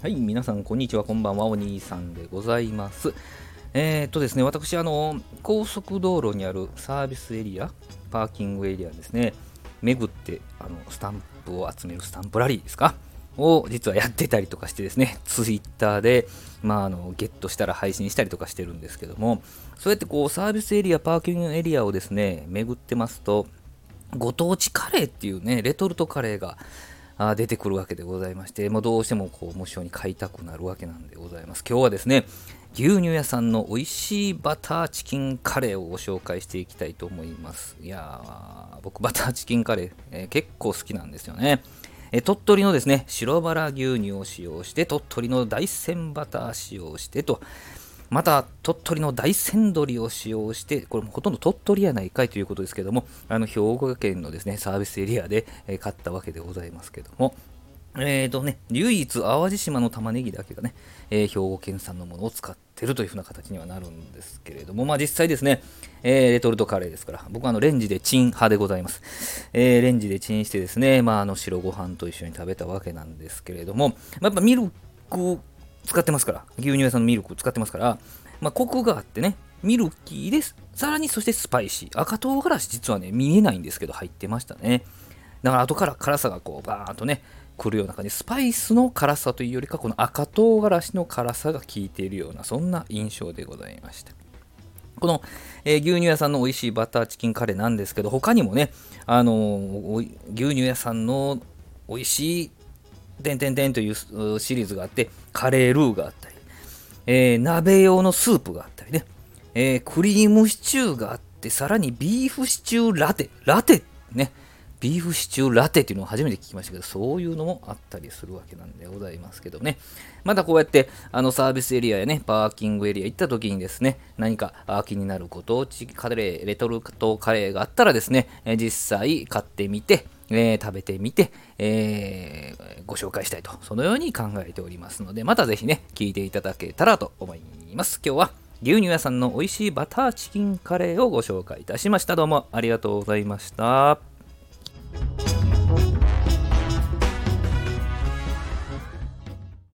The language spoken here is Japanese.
はい、皆さん、こんにちは、こんばんは、お兄さんでございます。えー、っとですね、私、あの、高速道路にあるサービスエリア、パーキングエリアですね、巡って、あの、スタンプを集めるスタンプラリーですか？を実はやってたりとかしてですね、ツイッターで、まあ、あのゲットしたら配信したりとかしてるんですけども、そうやってこうサービスエリア、パーキングエリアをですね、巡ってますと、ご当地カレーっていうね、レトルトカレーがあ出てくるわけでございまして、もうどうしてもこう無性に買いたくなるわけなんでございます。今日はですね、牛乳屋さんの美味しいバターチキンカレーをご紹介していきたいと思います。いやー、僕バターチキンカレー、えー、結構好きなんですよね。え鳥取のですね、白バラ牛乳を使用して、鳥取の大山バター使用してと、また鳥取の大山鶏を使用して、これもほとんど鳥取やないかいということですけども、あの兵庫県のですね、サービスエリアで、え買ったわけでございますけども、えーとね、唯一淡路島の玉ねぎだけがね、えー、兵庫県産のものを使ってるというふうな形にはなるんですけれども、まあ実際ですね、えー、レトルトカレーですから、僕はあのレンジでチン派でございます。えー、レンジでチンしてですね、まああの白ご飯と一緒に食べたわけなんですけれども、まあ、やっぱミルク使ってますから、牛乳屋さんのミルクを使ってますから、まあ、コクがあってね、ミルキーです。さらにそしてスパイシー。赤唐辛子実はね、見えないんですけど入ってましたね。だから後から辛さがこうバーンとね、来るような感じ。スパイスの辛さというよりか、この赤唐辛子の辛さが効いているような、そんな印象でございました。この、えー、牛乳屋さんの美味しいバターチキンカレーなんですけど、他にもね、あのー、牛乳屋さんの美味しいてんてんてんというシリーズがあって、カレールーがあったり、えー、鍋用のスープがあったりね、えー、クリームシチューがあって、さらにビーフシチューラテ、ラテね、ビーフシチューラテっていうのを初めて聞きましたけど、そういうのもあったりするわけなんでございますけどね。またこうやって、あのサービスエリアやね、パーキングエリア行った時にですね、何か気になるご当地カレー、レトルトカレーがあったらですね、実際買ってみて、えー、食べてみて、えー、ご紹介したいと、そのように考えておりますので、またぜひね、聞いていただけたらと思います。今日は牛乳屋さんの美味しいバターチキンカレーをご紹介いたしました。どうもありがとうございました。